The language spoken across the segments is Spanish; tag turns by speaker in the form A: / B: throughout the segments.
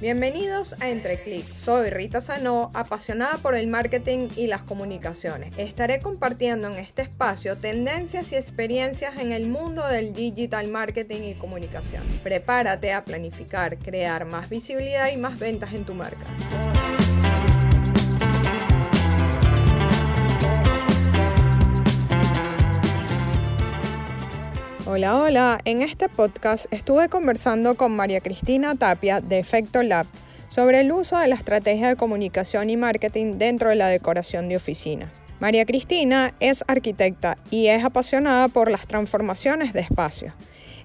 A: Bienvenidos a Entre Clics. Soy Rita Sanó, apasionada por el marketing y las comunicaciones. Estaré compartiendo en este espacio tendencias y experiencias en el mundo del digital marketing y comunicación. Prepárate a planificar, crear más visibilidad y más ventas en tu marca. Hola, hola. En este podcast estuve conversando con María Cristina Tapia de Efecto Lab sobre el uso de la estrategia de comunicación y marketing dentro de la decoración de oficinas. María Cristina es arquitecta y es apasionada por las transformaciones de espacios.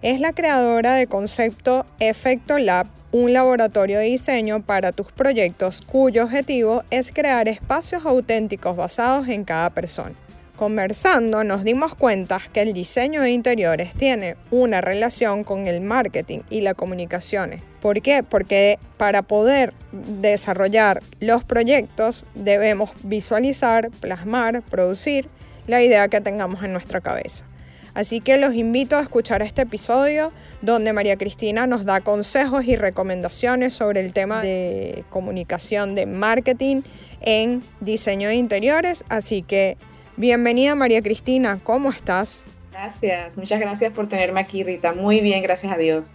A: Es la creadora de concepto Efecto Lab, un laboratorio de diseño para tus proyectos cuyo objetivo es crear espacios auténticos basados en cada persona. Conversando nos dimos cuenta que el diseño de interiores tiene una relación con el marketing y la comunicación. ¿Por qué? Porque para poder desarrollar los proyectos debemos visualizar, plasmar, producir la idea que tengamos en nuestra cabeza. Así que los invito a escuchar este episodio donde María Cristina nos da consejos y recomendaciones sobre el tema de comunicación, de marketing en diseño de interiores. Así que Bienvenida María Cristina, ¿cómo estás?
B: Gracias, muchas gracias por tenerme aquí Rita. Muy bien, gracias a Dios.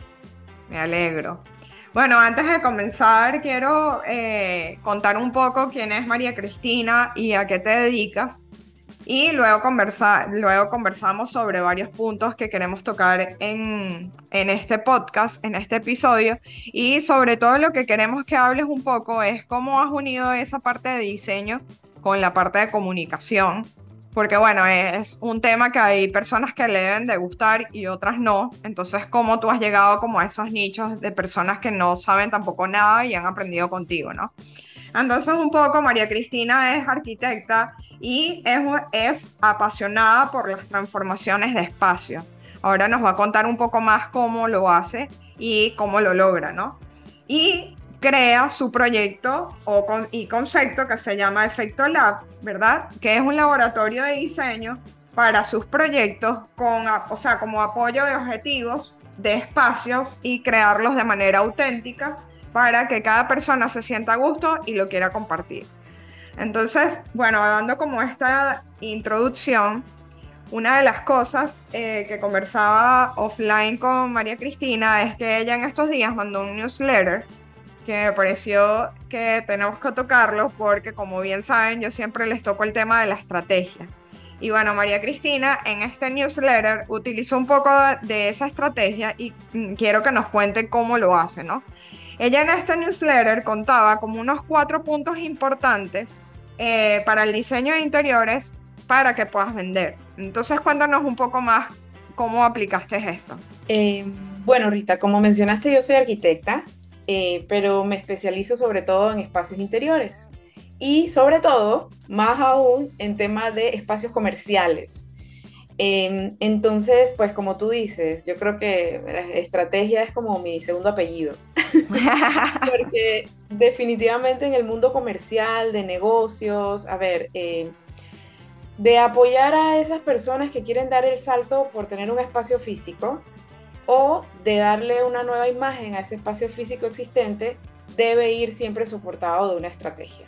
A: Me alegro. Bueno, antes de comenzar, quiero eh, contar un poco quién es María Cristina y a qué te dedicas. Y luego, conversar, luego conversamos sobre varios puntos que queremos tocar en, en este podcast, en este episodio. Y sobre todo lo que queremos que hables un poco es cómo has unido esa parte de diseño con la parte de comunicación porque bueno, es un tema que hay personas que le deben de gustar y otras no. Entonces, ¿cómo tú has llegado como a esos nichos de personas que no saben tampoco nada y han aprendido contigo, no? Entonces, un poco, María Cristina es arquitecta y es, es apasionada por las transformaciones de espacio. Ahora nos va a contar un poco más cómo lo hace y cómo lo logra, ¿no? Y crea su proyecto o y concepto que se llama Efecto Lab, ¿verdad? Que es un laboratorio de diseño para sus proyectos con, o sea, como apoyo de objetivos de espacios y crearlos de manera auténtica para que cada persona se sienta a gusto y lo quiera compartir. Entonces, bueno, dando como esta introducción, una de las cosas eh, que conversaba offline con María Cristina es que ella en estos días mandó un newsletter que me pareció que tenemos que tocarlo porque como bien saben yo siempre les toco el tema de la estrategia. Y bueno, María Cristina en este newsletter utilizó un poco de esa estrategia y mm, quiero que nos cuente cómo lo hace, ¿no? Ella en este newsletter contaba como unos cuatro puntos importantes eh, para el diseño de interiores para que puedas vender. Entonces cuéntanos un poco más cómo aplicaste esto.
B: Eh, bueno, Rita, como mencionaste, yo soy arquitecta eh, pero me especializo sobre todo en espacios interiores y sobre todo, más aún, en temas de espacios comerciales. Em, entonces, pues como tú dices, yo creo que la estrategia es como mi segundo apellido, porque definitivamente en el mundo comercial, de negocios, a ver, eh, de apoyar a esas personas que quieren dar el salto por tener un espacio físico, o de darle una nueva imagen a ese espacio físico existente, debe ir siempre soportado de una estrategia.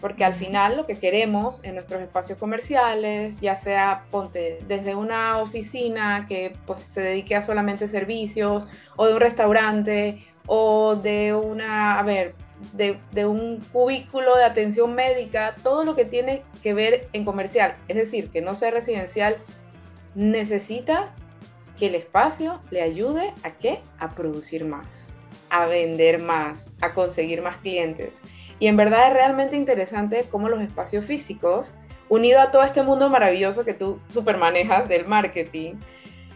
B: Porque al final lo que queremos en nuestros espacios comerciales, ya sea ponte desde una oficina que pues, se dedique a solamente servicios, o de un restaurante, o de una, a ver, de, de, un cubículo de atención médica, todo lo que tiene que ver en comercial, es decir, que no sea residencial, necesita que el espacio le ayude a qué? A producir más, a vender más, a conseguir más clientes. Y en verdad es realmente interesante cómo los espacios físicos, unido a todo este mundo maravilloso que tú super manejas del marketing,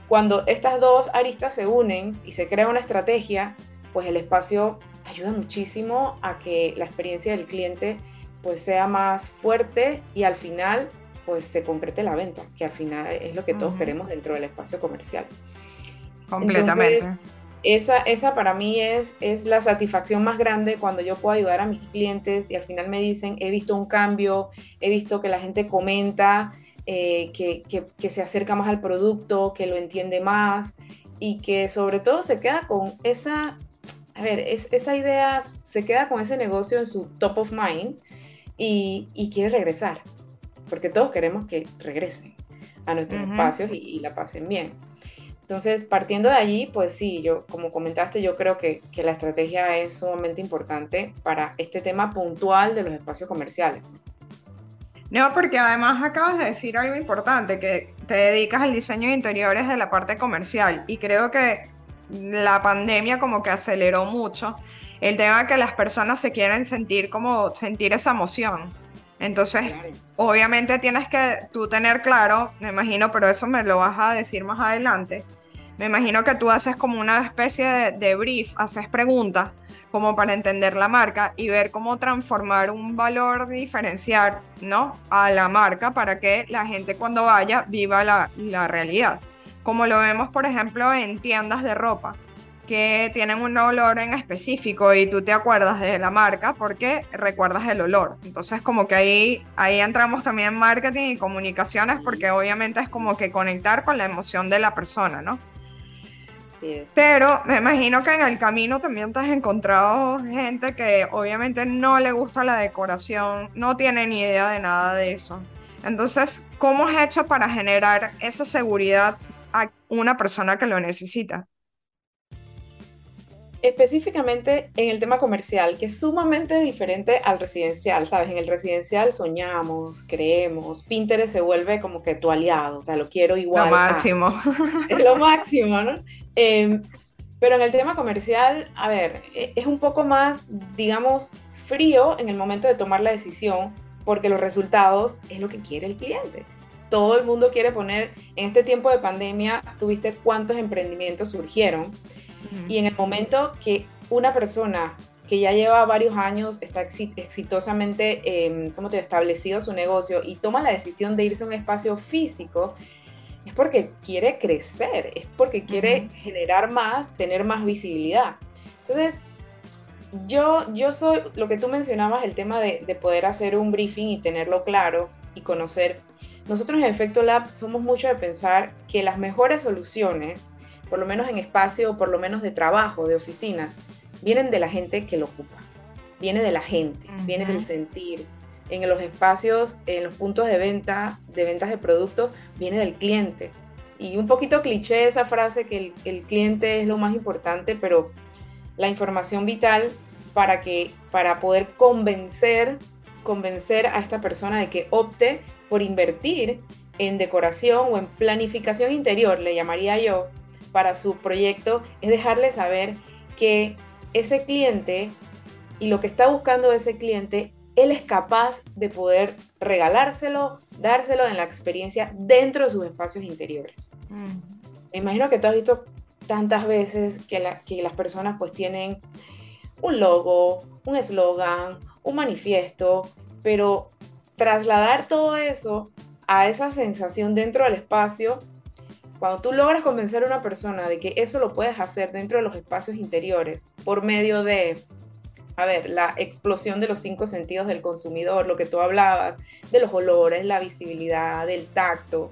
B: cuando estas dos aristas se unen y se crea una estrategia, pues el espacio ayuda muchísimo a que la experiencia del cliente pues sea más fuerte y al final pues se concrete la venta, que al final es lo que todos queremos dentro del espacio comercial.
A: Completamente.
B: esa, esa para mí es, es la satisfacción más grande cuando yo puedo ayudar a mis clientes y al final me dicen, he visto un cambio, he visto que la gente comenta, eh, que, que, que se acerca más al producto, que lo entiende más y que sobre todo se queda con esa a ver, es, esa idea se queda con ese negocio en su top of mind y, y quiere regresar, porque todos queremos que regresen a nuestros espacios y, la pasen bien. Entonces, partiendo de allí, pues sí, yo, como comentaste, yo creo que, que, la estrategia es sumamente importante para este tema puntual de los espacios comerciales.
A: No, porque además acabas de decir algo importante, que te dedicas al diseño de interiores de la parte comercial y creo que la pandemia como que aceleró mucho el tema de que las personas se quieren sentir como sentir esa emoción. Entonces, obviamente tienes que tú tener claro, me imagino, pero eso me lo vas a decir más adelante. Me imagino que tú haces como una especie de, de brief, haces preguntas como para entender la marca y ver cómo transformar un valor diferencial, ¿no? A la marca para que la gente cuando vaya viva la, la realidad. Como lo vemos, por ejemplo, en tiendas de ropa que tienen un olor en específico y tú te acuerdas de la marca porque recuerdas el olor. Entonces como que ahí, ahí entramos también en marketing y comunicaciones porque obviamente es como que conectar con la emoción de la persona, ¿no? Pero me imagino que en el camino también te has encontrado gente que obviamente no le gusta la decoración, no tiene ni idea de nada de eso. Entonces, ¿cómo has hecho para generar esa seguridad a una persona que lo necesita?
B: Específicamente en el tema comercial, que es sumamente diferente al residencial, ¿sabes? En el residencial soñamos, creemos, Pinterest se vuelve como que tu aliado, o sea, lo quiero igual.
A: Lo máximo.
B: es lo máximo, ¿no? Em, pero en el tema comercial, a ver, e, es un poco más, digamos, frío en el momento de tomar la decisión, porque los resultados es lo que quiere el cliente. Todo el mundo quiere poner, en este tiempo de pandemia, tuviste cuántos emprendimientos surgieron. Y en el momento que una persona que ya lleva varios años, está exitosamente, eh, ¿cómo te establecido su negocio y toma la decisión de irse a un espacio físico, es porque quiere crecer, es porque quiere generar más, tener más visibilidad. Entonces, yo, yo soy, lo que tú mencionabas, el tema de, de, poder hacer un briefing y tenerlo claro y conocer. Nosotros en Efecto Lab somos mucho de pensar que las mejores soluciones, por lo menos en espacio, por lo menos de trabajo, de oficinas, vienen de la gente que lo ocupa, viene de la gente, viene del sentir, en los espacios, en los puntos de venta, de ventas de productos, viene del cliente. Y un poquito cliché esa frase que el, cliente es lo más importante, pero la información vital para que para poder convencer convencer a esta persona de que opte por invertir en decoración o en planificación interior, le llamaría yo, para su proyecto, es dejarle saber que ese cliente y lo que está buscando ese cliente él es capaz de poder regalárselo, dárselo en la experiencia dentro de sus espacios interiores. Mm. Me imagino que tú has visto tantas veces que, que las personas pues tienen un logo, un eslogan, un manifiesto, pero trasladar todo eso a esa sensación dentro del espacio, cuando tú logras convencer a una persona de que eso lo puedes hacer dentro de los espacios interiores por medio de a ver, la explosión de los cinco sentidos del consumidor, lo que tú hablabas, de los olores, la visibilidad, del tacto.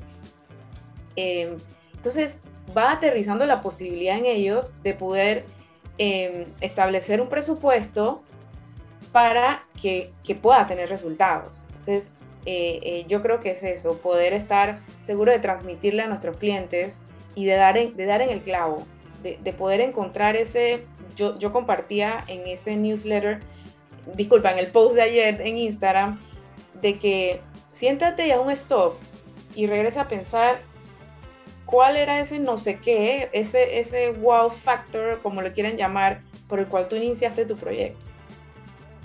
B: Em, entonces, va aterrizando la posibilidad en ellos de poder em, establecer un presupuesto para que, pueda tener resultados. Entonces, eh, eh, yo creo que es eso, poder estar seguro de transmitirle a nuestros clientes y de dar en, de dar en el clavo, de poder encontrar ese yo, compartía en ese newsletter, disculpa, en el post de ayer en Instagram, de que siéntate y haz un stop y regresa a pensar cuál era ese no sé qué, ese, ese wow factor, como lo quieren llamar, por el cual tú iniciaste tu proyecto.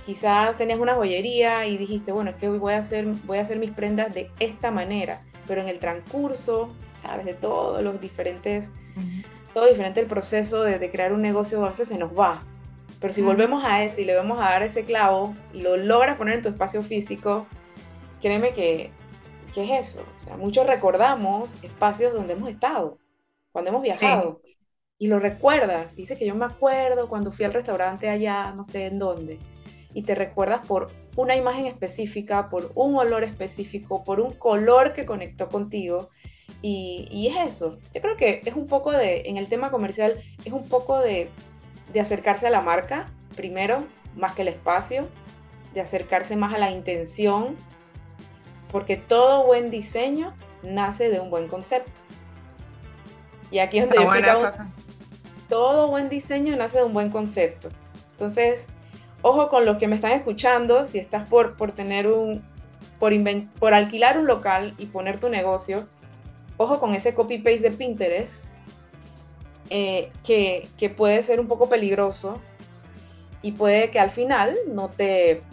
B: Quizás tenías una joyería y dijiste, bueno, es que voy a hacer, voy a hacer mis prendas de esta manera, pero en el transcurso, sabes, de todos los diferentes todo diferente el proceso de, crear un negocio, a veces se nos va. Pero si volvemos a ese y le vamos a dar ese clavo y lo logras poner en tu espacio físico, créeme que, ¿qué es eso? O sea, muchos recordamos espacios donde hemos estado, cuando hemos viajado. Y lo recuerdas. Dice que yo me acuerdo cuando fui al restaurante allá, no sé en dónde. Y te recuerdas por una imagen específica, por un olor específico, por un color que conectó contigo. Y, es eso. Yo creo que es un poco de, en el tema comercial, es un poco de, de acercarse a la marca, primero, más que el espacio, de acercarse más a la intención, porque todo buen diseño nace de un buen concepto. Y aquí es donde yo todo buen diseño nace de un buen concepto. Entonces, ojo con los que me están escuchando, si estás por, por tener un, por, por alquilar un local y poner tu negocio, ojo con ese copy-paste de Pinterest, eh, que, que, puede ser un poco peligroso y puede que al final no te,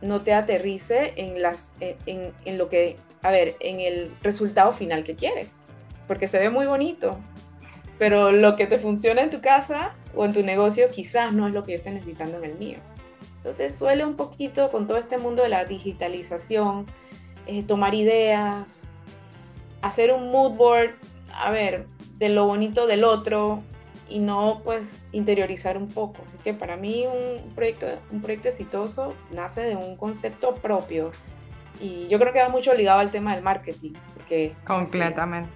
B: no te aterrice en, las, en, en lo que, a ver, en el resultado final que quieres, porque se ve muy bonito, pero lo que te funciona en tu casa o en tu negocio quizás no es lo que yo esté necesitando en el mío. Entonces suele un poquito con todo este mundo de la digitalización, eh, tomar ideas, hacer un mood board, a ver, de lo bonito del otro y no pues interiorizar un poco. Así que para mí un proyecto, un proyecto exitoso nace de un concepto propio y yo creo que va mucho ligado al tema del marketing. Porque,
A: Completamente.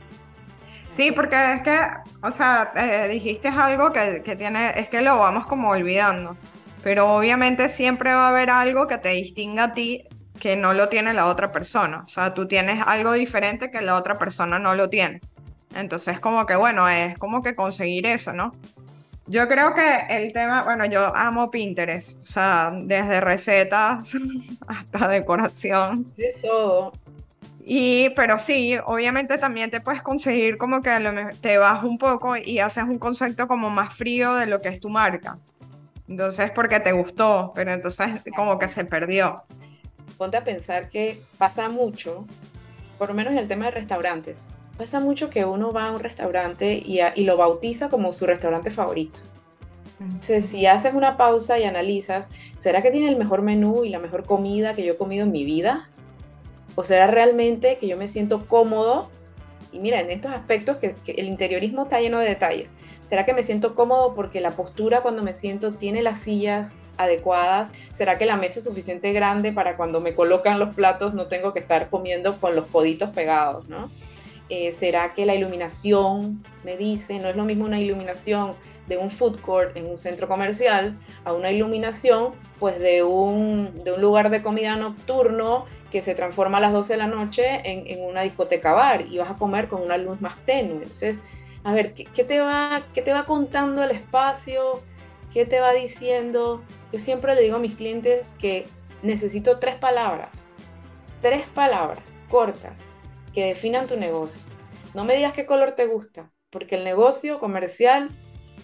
A: Sí, porque es que, o sea, eh, dijiste algo que, que, tiene, es que lo vamos como olvidando, pero obviamente siempre va a haber algo que te distinga a ti que no lo tiene la otra persona, o sea, tú tienes algo diferente que la otra persona no lo tiene. Entonces, como que, bueno, es como que conseguir eso, ¿no? Yo creo que el tema, bueno, yo amo Pinterest, o sea, desde recetas hasta decoración.
B: De todo.
A: Y, pero sí, obviamente también te puedes conseguir como que te vas un poco y haces un concepto como más frío de lo que es tu marca. Entonces, porque te gustó, pero entonces como que se perdió.
B: Ponte a pensar que pasa mucho, por lo menos en el tema de restaurantes, pasa mucho que uno va a un restaurante y, y lo bautiza como su restaurante favorito. Entonces, si haces una pausa y analizas, ¿será que tiene el mejor menú y la mejor comida que yo he comido en mi vida? ¿O será realmente que yo me siento cómodo? Y mira, en estos aspectos que, el interiorismo está lleno de detalles. ¿Será que me siento cómodo porque la postura cuando me siento tiene las sillas adecuadas? ¿Será que la mesa es suficiente grande para cuando me colocan los platos no tengo que estar comiendo con los coditos pegados, ¿no? Eh, ¿Será que la iluminación me dice, no es lo mismo una iluminación de un food court en un centro comercial a una iluminación pues de un, de un lugar de comida nocturno que se transforma a las 12 de la noche en, una discoteca bar y vas a comer con una luz más tenue. Entonces, a ver, ¿qué, te va, ¿qué te va contando el espacio? ¿Qué te va diciendo? Yo siempre le digo a mis clientes que necesito tres palabras, tres palabras cortas que definan tu negocio. No me digas qué color te gusta, porque el negocio comercial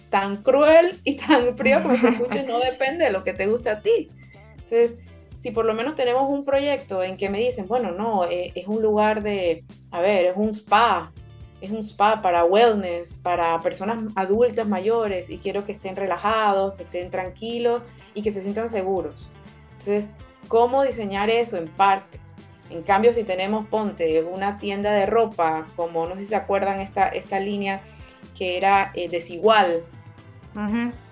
B: tan cruel y tan frío como se escuche no depende de lo que te gusta a ti. Entonces, si por lo menos tenemos un proyecto en que me dicen, bueno, no, eh, es un lugar de, a ver, es un spa, es un spa para wellness, para personas adultas mayores y quiero que estén relajados, que estén tranquilos y que se sientan seguros. Entonces, ¿cómo diseñar eso en parte? En cambio, si tenemos, ponte, una tienda de ropa, como no sé si se acuerdan esta, esta línea que era eh, desigual,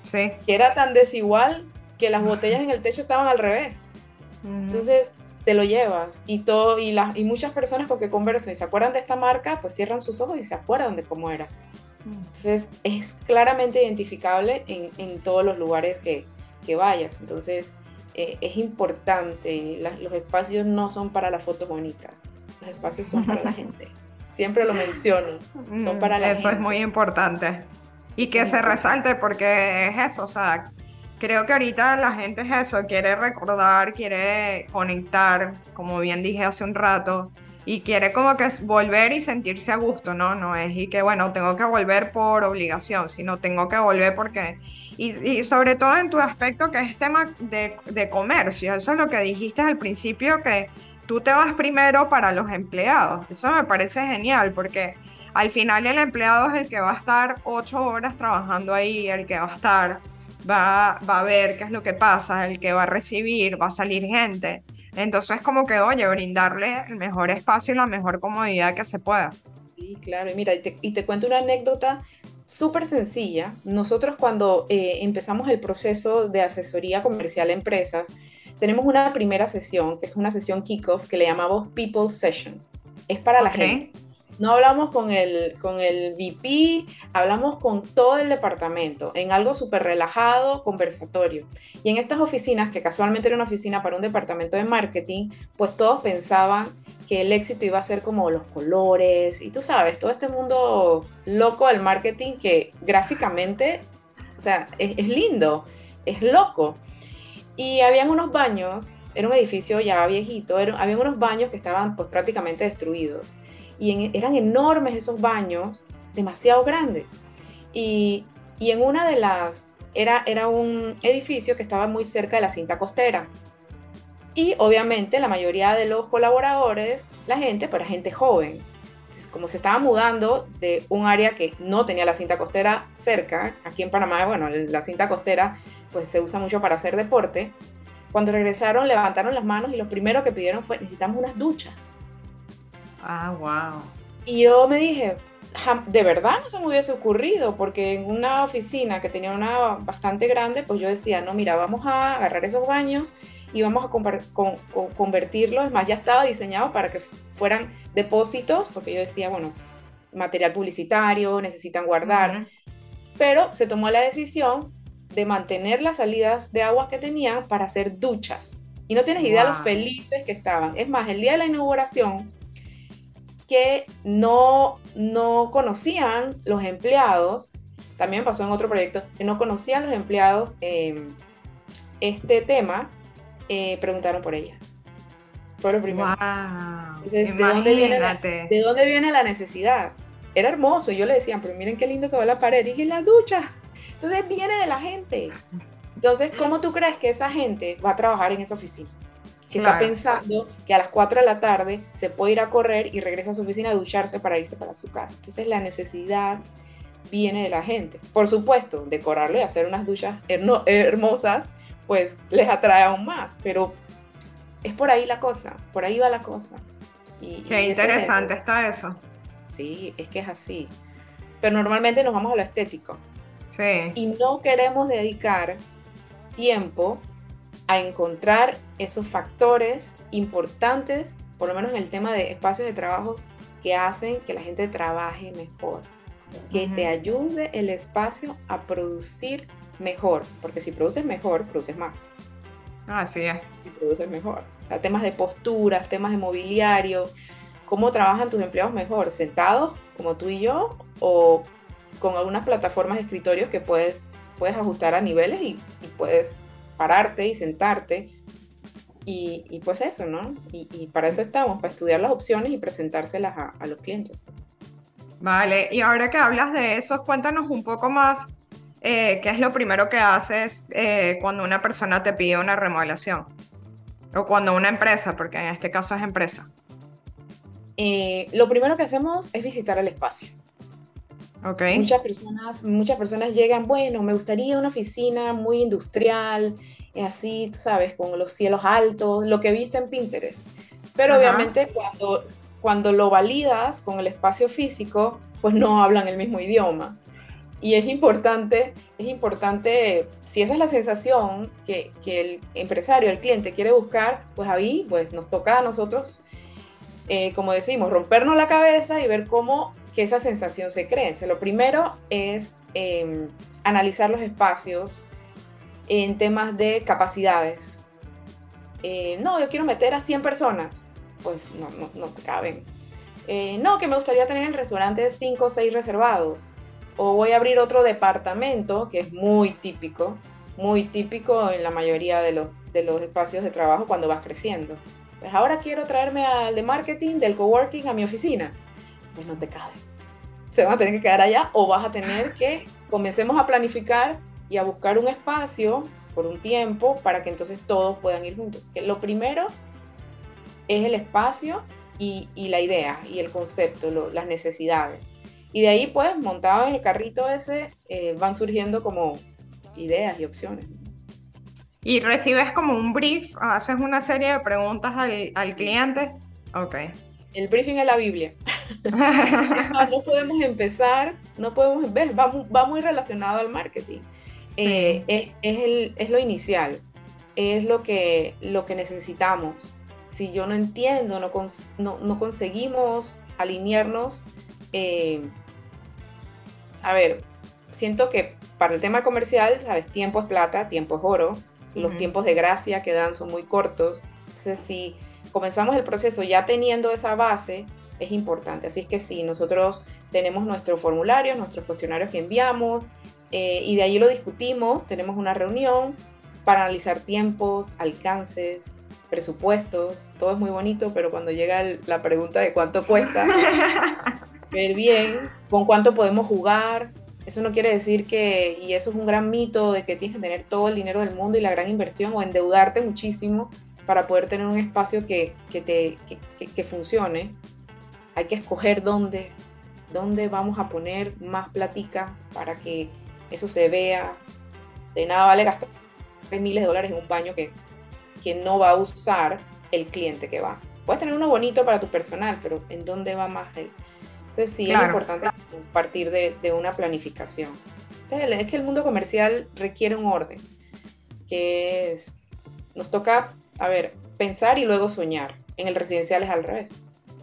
A: sí.
B: que era tan desigual que las botellas en el techo estaban al revés. Entonces te lo llevas y todo y, y muchas personas porque conversan y se acuerdan de esta marca, pues cierran sus ojos y se acuerdan de cómo era. Entonces es claramente identificable en, en todos los lugares que, que vayas. Entonces eh, es importante, los espacios no son para las fotos bonitas, los espacios son para la gente. Siempre lo menciono, son para la
A: Eso
B: gente.
A: es muy importante. Y que se resalte porque es eso, o sea, creo que ahorita la gente es eso, quiere recordar, quiere conectar, como bien dije hace un rato, y quiere como que volver y sentirse a gusto, ¿no? No es y que, bueno, tengo que volver por obligación, sino tengo que volver porque... Y, sobre todo en tu aspecto que es tema de, de comercio, eso es lo que dijiste al principio, que tú te vas primero para los empleados. Eso me parece genial porque al final el empleado es el que va a estar ocho horas trabajando ahí, el que va a estar va, va a ver qué es lo que pasa, el que va a recibir, va a salir gente. Entonces, como que, oye, brindarle el mejor espacio y la mejor comodidad que se pueda.
B: Sí, claro. Y mira, y te, y te cuento una anécdota súper sencilla. Nosotros cuando eh, empezamos el proceso de asesoría comercial a empresas, tenemos una primera sesión, que es una sesión kickoff, que le llamamos People Session. Es para la gente. No hablamos con el, con el VP, hablamos con todo el departamento en algo súper relajado, conversatorio. Y en estas oficinas, que casualmente era una oficina para un departamento de marketing, pues todos pensaban que el éxito iba a ser como los colores y tú sabes, todo este mundo loco del marketing que gráficamente, o sea, es, lindo, es loco. Y habían unos baños, era un edificio ya viejito, era, habían unos baños que estaban pues prácticamente destruidos y eran enormes esos baños, demasiado grandes. Y, en una de las, era, era un edificio que estaba muy cerca de la cinta costera. Y obviamente la mayoría de los colaboradores, la gente, pues era gente joven. Como se estaba mudando de un área que no tenía la cinta costera cerca, aquí en Panamá, bueno, la cinta costera pues se usa mucho para hacer deporte. Cuando regresaron, levantaron las manos y lo primero que pidieron fue, necesitamos unas duchas.
A: Ah, wow.
B: Y yo me dije, de verdad no se me hubiese ocurrido, porque en una oficina que tenía una bastante grande, pues yo decía, no, mira, vamos a agarrar esos baños y vamos a convertirlos, es más, ya estaba diseñado para que fueran depósitos, porque yo decía, bueno, material publicitario, necesitan guardar, pero se tomó la decisión de mantener las salidas de agua que tenían para hacer duchas. Y no tienes idea de lo felices que estaban. Es más, el día de la inauguración, que no, no conocían los empleados, también pasó en otro proyecto, que no conocían los empleados em, este tema, eh, preguntaron por ellas. Fue lo primero. ¿de, dónde viene la, ¿de, dónde viene la, necesidad? Era hermoso, y yo le decía, pero miren qué lindo que va la pared, y dije, la ducha. Entonces viene de la gente. Entonces, ¿cómo tú crees que esa gente va a trabajar en esa oficina? Si está pensando que a las 4 de la tarde se puede ir a correr y regresa a su oficina a ducharse para irse para su casa. Entonces la necesidad viene de la gente. Por supuesto, decorarlo y hacer unas duchas hermosas, pues les atrae aún más, pero es por ahí la cosa, por ahí va la cosa.
A: Y, Qué interesante está eso.
B: Sí, es que es así. Pero normalmente nos vamos a lo estético. Sí. Y no queremos dedicar tiempo a encontrar esos factores importantes, por lo menos en el tema de espacios de trabajos que hacen que la gente trabaje mejor, que te ayude el espacio a producir mejor, porque si produces mejor, produces más.
A: Así es.
B: Y produces mejor. temas de posturas, temas de mobiliario, cómo trabajan tus empleados mejor, sentados como tú y yo, o con algunas plataformas de escritorios que puedes, puedes ajustar a niveles y, y puedes pararte y sentarte. Y, pues eso, ¿no? Y, para eso estamos, para estudiar las opciones y presentárselas a, los clientes.
A: Vale, y ahora que hablas de eso, cuéntanos un poco más eh, qué es lo primero que haces eh, cuando una persona te pide una remodelación. O cuando una empresa, porque en este caso es empresa.
B: Eh, lo primero que hacemos es visitar el espacio. Muchas personas, muchas personas llegan, bueno, me gustaría una oficina muy industrial, así, tú sabes, con los cielos altos, lo que viste en Pinterest. Pero obviamente cuando, cuando lo validas con el espacio físico, pues no hablan el mismo idioma. Y es importante, es importante, si esa es la sensación que, que el empresario, el cliente quiere buscar, pues ahí pues nos toca a nosotros, eh, como decimos, rompernos la cabeza y ver cómo que esa sensación se cree. lo primero es em, analizar los espacios en temas de capacidades. Eh, no, yo quiero meter a 100 personas. Pues no, no, no caben. Eh, no, que me gustaría tener el restaurante 5 o 6 reservados. O voy a abrir otro departamento, que es muy típico, muy típico en la mayoría de los, de los espacios de trabajo cuando vas creciendo. Pues ahora quiero traerme al de marketing, del coworking a mi oficina. Pues no te cabe se van a tener que quedar allá o vas a tener que comencemos a planificar y a buscar un espacio por un tiempo para que entonces todos puedan ir juntos. Que lo primero es el espacio y, la idea y el concepto, las necesidades. Y de ahí, pues, montado en el carrito ese, eh, van surgiendo como ideas y opciones.
A: Y recibes como un brief, haces una serie de preguntas al, al cliente. Ok
B: el briefing es la Biblia. no podemos empezar, no podemos, ves, va, muy relacionado al marketing. Eh, es, es, lo inicial, es lo que, lo que necesitamos. Si yo no entiendo, no, no, conseguimos alinearnos. Eh, a ver, siento que para el tema comercial, sabes, tiempo es plata, tiempo es oro. Los tiempos de gracia que dan son muy cortos. Entonces, si comenzamos el proceso ya teniendo esa base, es importante. Así es que sí, nosotros tenemos nuestros formularios, nuestros cuestionarios que enviamos eh, y de ahí lo discutimos, tenemos una reunión para analizar tiempos, alcances, presupuestos, todo es muy bonito, pero cuando llega la pregunta de cuánto cuesta, ver bien con cuánto podemos jugar, eso no quiere decir que, y eso es un gran mito, de que tienes que tener todo el dinero del mundo y la gran inversión o endeudarte muchísimo para poder tener un espacio que, que te, que, que, funcione. Hay que escoger dónde, dónde vamos a poner más platica para que eso se vea. De nada vale gastar miles de dólares en un baño que, que no va a usar el cliente que va. Puedes tener uno bonito para tu personal, pero ¿en dónde va más el, entonces sí es importante partir de, de una planificación. Entonces, es que el mundo comercial requiere un orden, que es, nos toca, a ver, pensar y luego soñar. En el residencial es al revés.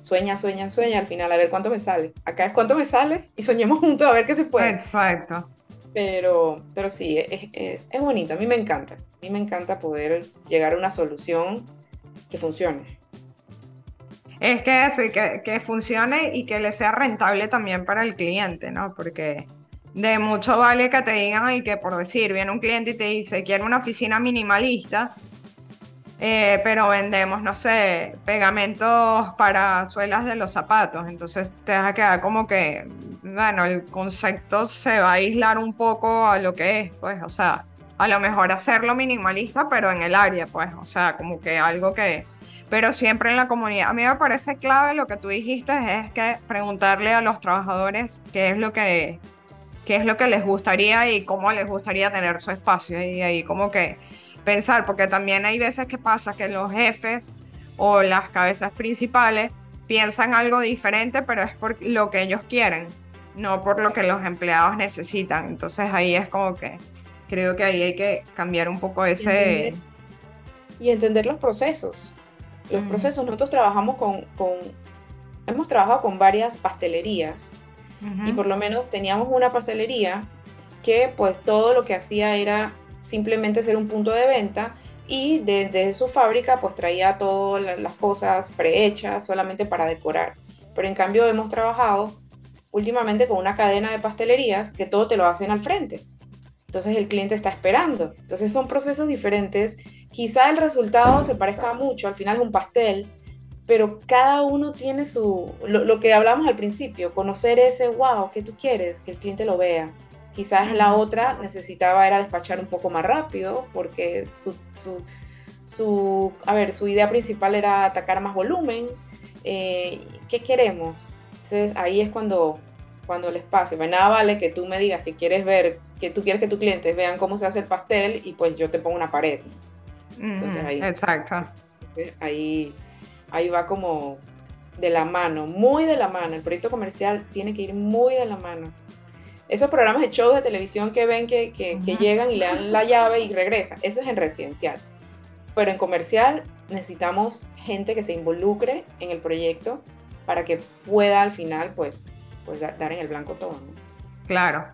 B: Sueña, sueña, sueña, al final a ver cuánto me sale. Acá es cuánto me sale y soñemos juntos a ver qué se puede.
A: Exacto.
B: Pero, pero sí, es, es, es bonito, a mí me encanta. A mí me encanta poder llegar a una solución que funcione
A: es que eso, y que, que, funcione y que le sea rentable también para el cliente, ¿no? Porque de mucho vale que te digan y que por decir, viene un cliente y te dice, quiero una oficina minimalista, eh, pero vendemos, no sé, pegamentos para suelas de los zapatos, entonces te vas a quedar como que, bueno, el concepto se va a aislar un poco a lo que es, pues, o sea, a lo mejor hacerlo minimalista, pero en el área, pues, o sea, como que algo que pero siempre en la comunidad. A mí me parece clave lo que tú dijiste, es que preguntarle a los trabajadores qué es lo que, qué es lo que les gustaría y cómo les gustaría tener su espacio. Y ahí como que pensar, porque también hay veces que pasa que los jefes o las cabezas principales piensan algo diferente, pero es por lo que ellos quieren, no por lo que los empleados necesitan. Entonces ahí es como que creo que ahí hay que cambiar un poco ese...
B: Y entender los procesos. Los procesos, nosotros trabajamos con, con, hemos trabajado con varias pastelerías. Y por lo menos teníamos una pastelería que pues todo lo que hacía era simplemente ser un punto de venta y desde su fábrica pues traía todas las cosas prehechas solamente para decorar. Pero en cambio hemos trabajado últimamente con una cadena de pastelerías que todo te lo hacen al frente. Entonces el cliente está esperando. Entonces son procesos diferentes Quizá el resultado se parezca mucho, al final es un pastel, pero cada uno tiene su, lo, que hablamos al principio, conocer ese, wow, ¿qué tú quieres? Que el cliente lo vea. Quizás la otra necesitaba era despachar un poco más rápido porque su, su, a ver, su idea principal era atacar más volumen. Eh, ¿Qué queremos? Entonces ahí es cuando, cuando les pase. Pues nada vale que tú me digas que quieres ver, que tú quieres que tus clientes vean cómo se hace el pastel y pues yo te pongo una pared.
A: Entonces ahí, Exacto.
B: Ahí, ahí va como de la mano, muy de la mano. El proyecto comercial tiene que ir muy de la mano. Esos programas de shows de televisión que ven que, que, llegan y le dan la llave y regresan, eso es en residencial. Pero en comercial necesitamos gente que se involucre en el proyecto para que pueda al final pues, pues dar en el blanco todo.
A: Claro.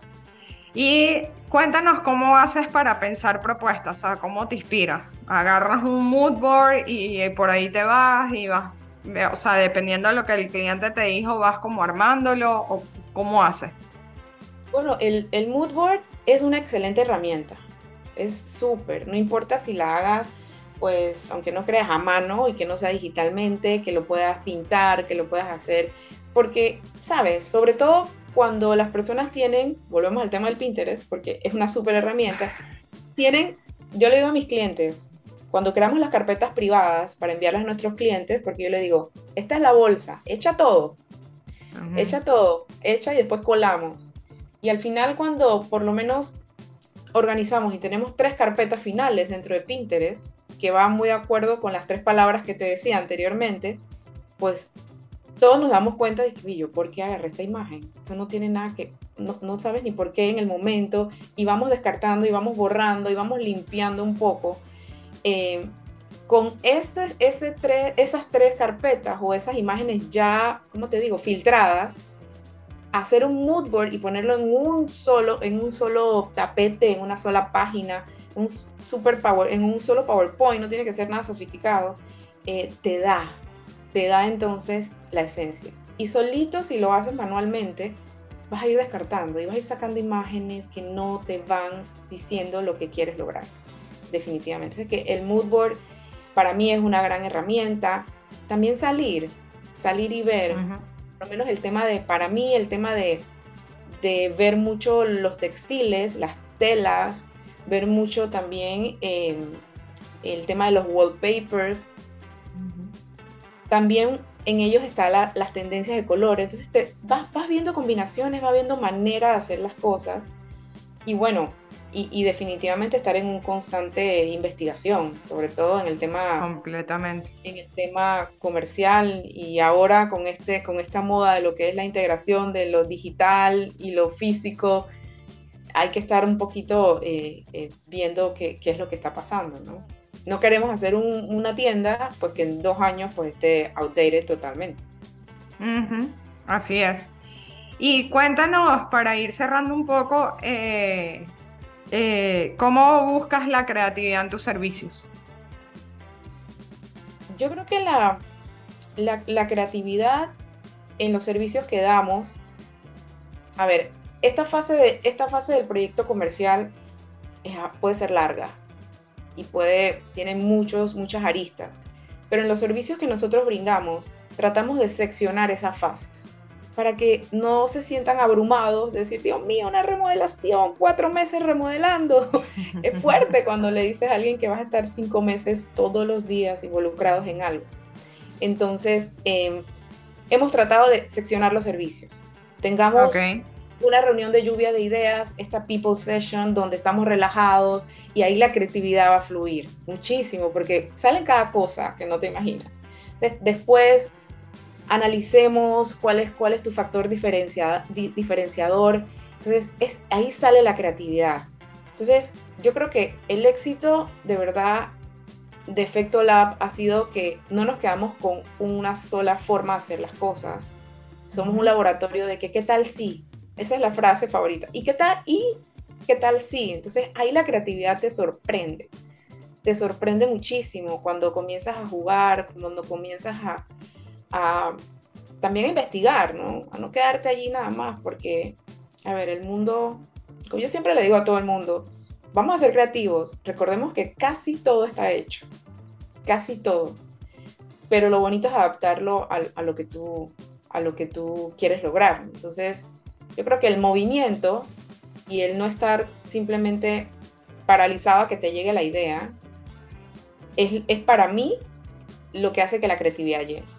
A: Y cuéntanos cómo haces para pensar propuestas, o sea, cómo te inspira. Agarras un mood board y por ahí te vas y vas, o sea, dependiendo de lo que el cliente te dijo, vas como armándolo o cómo haces.
B: Bueno, el, el mood board es una excelente herramienta. Es súper, no importa si la hagas, pues, aunque no creas a mano y que no sea digitalmente, que lo puedas pintar, que lo puedas hacer, porque, sabes, sobre todo cuando las personas tienen, volvemos al tema del Pinterest, porque es una súper herramienta, tienen, yo le digo a mis clientes, cuando creamos las carpetas privadas para enviarlas a nuestros clientes, porque yo le digo, esta es la bolsa, echa todo, echa todo, echa y después colamos. Y al final cuando por lo menos organizamos y tenemos tres carpetas finales dentro de Pinterest, que van muy de acuerdo con las tres palabras que te decía anteriormente, pues todos nos damos cuenta de que, yo, ¿por qué agarré esta imagen? Esto no tiene nada que, no, sabes ni por qué en el momento, y vamos descartando, y vamos borrando, y vamos limpiando un poco. Eh, con este, tres, esas tres carpetas o esas imágenes ya, ¿cómo te digo?, filtradas, hacer un mood board y ponerlo en un solo, en un solo tapete, en una sola página, un super power, en un solo PowerPoint, no tiene que ser nada sofisticado, eh, te da, te da entonces la esencia. Y solito si lo haces manualmente, vas a ir descartando y vas a ir sacando imágenes que no te van diciendo lo que quieres lograr. Definitivamente. Es que el mood board para mí es una gran herramienta. También salir, salir y ver, por lo menos el tema de, para mí, el tema de, de ver mucho los textiles, las telas, ver mucho también em, el tema de los wallpapers. También en ellos están las tendencias de color. Entonces te, vas, vas viendo combinaciones, vas viendo manera de hacer las cosas. Y bueno, y, definitivamente estar en un constante investigación, sobre todo en el tema
A: completamente
B: en el tema comercial y ahora con este con esta moda de lo que es la integración de lo digital y lo físico, hay que estar un poquito eh, eh, viendo qué, qué, es lo que está pasando, ¿no? No queremos hacer una tienda pues que en dos años pues esté outdated totalmente.
A: Así es. Y cuéntanos, para ir cerrando un poco, eh, eh, ¿cómo buscas la creatividad en tus servicios?
B: Yo creo que la, la, creatividad en los servicios que damos, a ver, esta fase, de, esta fase del proyecto comercial puede ser larga y puede, tiene muchos, muchas aristas, pero en los servicios que nosotros brindamos, tratamos de seccionar esas fases para que no se sientan abrumados, de decir, Dios mío, una remodelación, cuatro meses remodelando. es fuerte cuando le dices a alguien que vas a estar cinco meses todos los días involucrados en algo. Entonces, em, hemos tratado de seccionar los servicios. Tengamos una reunión de lluvia de ideas, esta people session donde estamos relajados y ahí la creatividad va a fluir muchísimo porque sale cada cosa que no te imaginas. después analicemos cuál es, cuál es tu factor diferenciador. Entonces, es, ahí sale la creatividad. Entonces, yo creo que el éxito de verdad de Efecto Lab ha sido que no nos quedamos con una sola forma de hacer las cosas. Somos un laboratorio de que, ¿qué tal sí? Esa es la frase favorita. ¿Y qué tal? ¿Y qué tal sí? Entonces, ahí la creatividad te sorprende. Te sorprende muchísimo cuando comienzas a jugar, cuando comienzas a, a también a investigar, ¿no? A no quedarte allí nada más, porque, a ver, el mundo, como yo siempre le digo a todo el mundo, vamos a ser creativos, recordemos que casi todo está hecho, casi todo, pero lo bonito es adaptarlo a, lo, que tú, a lo que tú quieres lograr. Entonces, yo creo que el movimiento y el no estar simplemente paralizado a que te llegue la idea, es, es para mí lo que hace que la creatividad llegue.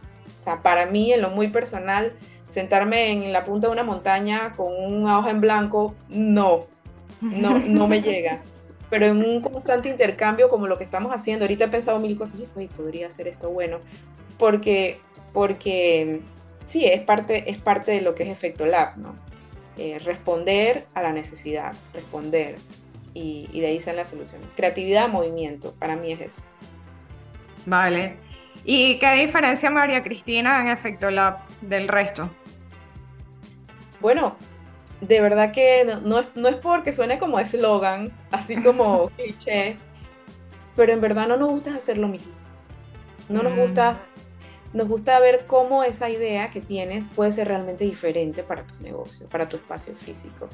B: Para mí, en lo muy personal, sentarme en la punta de una montaña con una hoja en blanco, no, no, no me llega. Pero en un constante intercambio como lo que estamos haciendo, ahorita he pensado mil cosas, y podría hacer esto bueno, porque, porque sí, es parte, es parte de lo que es Efecto Lab, ¿no? Eh, responder a la necesidad, responder, y, y de ahí salen las soluciones. Creatividad, movimiento, para mí es eso.
A: Vale. ¿Y qué diferencia María Cristina en Efecto Lab del resto?
B: Bueno, de verdad que no, no es porque suene como eslogan, así como cliché, pero en verdad no nos gusta hacer lo mismo. No nos gusta, mm. nos gusta ver cómo esa idea que tienes puede ser realmente diferente para tu negocio, para tu espacio físico.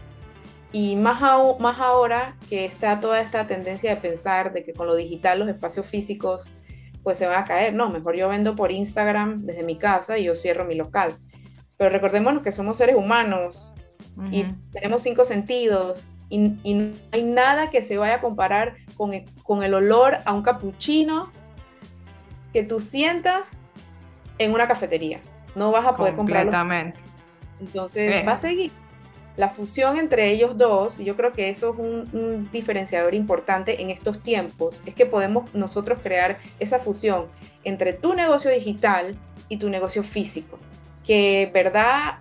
B: Y más, más ahora que está toda esta tendencia de pensar de que con lo digital los espacios físicos pues se va a caer. No, mejor yo vendo por Instagram desde mi casa y yo cierro mi local. Pero recordémonos que somos seres humanos y tenemos cinco sentidos y, no hay nada que se vaya a comparar con el, con el olor a un capuchino que tú sientas en una cafetería. No vas a poder comprarlo.
A: Completamente.
B: Entonces va a seguir la fusión entre ellos dos, yo creo que eso es un, diferenciador importante en estos tiempos, es que podemos nosotros crear esa fusión entre tu negocio digital y tu negocio físico, que verdad,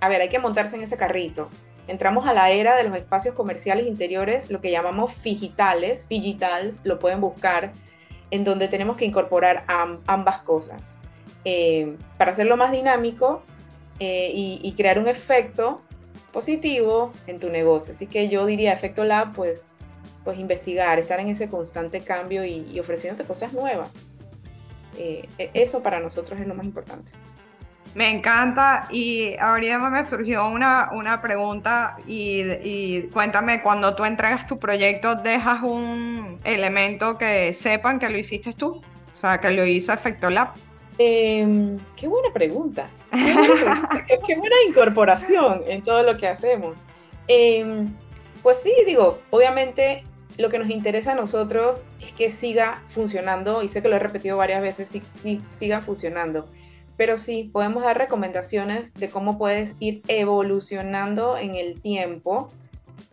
B: a ver, hay que montarse en ese carrito. Entramos a la era de los espacios comerciales interiores, lo que llamamos digitales, digitals, lo pueden buscar. en donde tenemos que incorporar ambas cosas. Eh, para hacerlo más dinámico eh, y, crear un efecto positivo en tu negocio. Así que yo diría, efecto lab, pues, pues investigar, estar en ese constante cambio y, ofreciéndote cosas nuevas. Eh, e, eso para nosotros es lo más importante.
A: Me encanta y ahorita me surgió una, una pregunta y, y, cuéntame, cuando tú entregas tu proyecto, ¿dejas un elemento que sepan que lo hiciste tú? O sea, que lo hizo Efecto Lab.
B: Em, qué buena pregunta. Qué buena, incorporación en todo lo que hacemos. Em, pues sí, digo, obviamente lo que nos interesa a nosotros es que siga funcionando, y sé que lo he repetido varias veces, sí, sí, siga funcionando pero sí podemos dar recomendaciones de cómo puedes ir evolucionando en el tiempo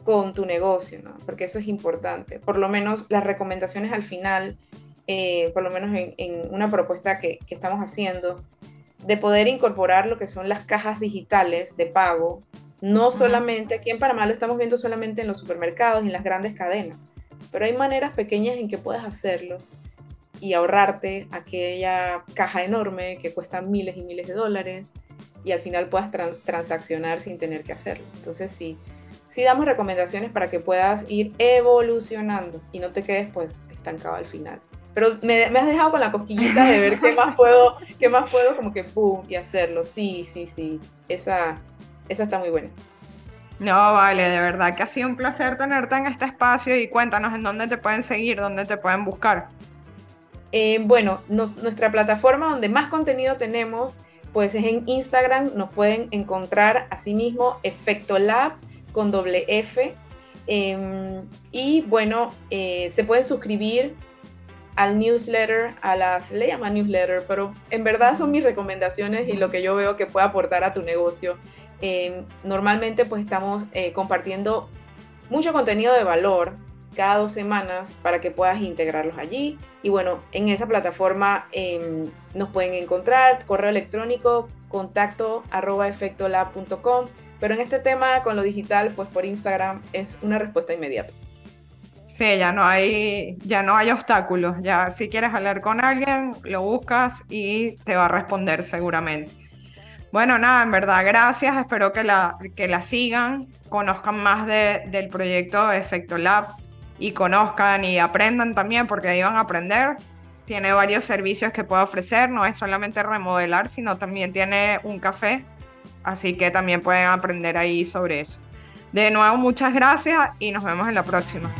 B: con tu negocio, ¿no? Porque eso es importante. Por lo menos las recomendaciones al final, eh, por lo menos en, una propuesta que, que, estamos haciendo, de poder incorporar lo que son las cajas digitales de pago, no solamente, aquí en Panamá lo estamos viendo solamente en los supermercados y en las grandes cadenas, pero hay maneras pequeñas en que puedes hacerlo y ahorrarte aquella caja enorme que cuesta miles y miles de dólares y al final puedas transaccionar sin tener que hacerlo. Entonces sí, sí damos recomendaciones para que puedas ir evolucionando y no te quedes pues estancado al final. Pero me, has dejado con la cosquillita de ver qué más puedo, qué más puedo como que pum y hacerlo. Sí, sí, sí. Esa, esa está muy buena.
A: No, vale, de verdad que ha sido un placer tenerte en este espacio y cuéntanos en dónde te pueden seguir, dónde te pueden buscar.
B: Eh, bueno, nuestra plataforma donde más contenido tenemos, pues es en Instagram, nos pueden encontrar asimismo Efecto Lab con doble F. Em, y bueno, eh, se pueden suscribir al newsletter, a la, le llama newsletter, pero en verdad son mis recomendaciones y lo que yo veo que puede aportar a tu negocio. Em, normalmente pues estamos eh, compartiendo mucho contenido de valor cada dos semanas para que puedas integrarlos allí. Y bueno, en esa plataforma em, nos pueden encontrar correo electrónico contacto arroba efectolab.com. Pero en este tema con lo digital, pues por Instagram es una respuesta inmediata.
A: Sí, ya no hay, ya no hay obstáculos. Ya si quieres hablar con alguien, lo buscas y te va a responder seguramente. Bueno, nada, en verdad, gracias. Espero que la, que la sigan, conozcan más del proyecto Efecto Lab y conozcan y aprendan también, porque ahí van a aprender. Tiene varios servicios que puede ofrecer, no es solamente remodelar, sino también tiene un café, así que también pueden aprender ahí sobre eso. De nuevo, muchas gracias y nos vemos en la próxima.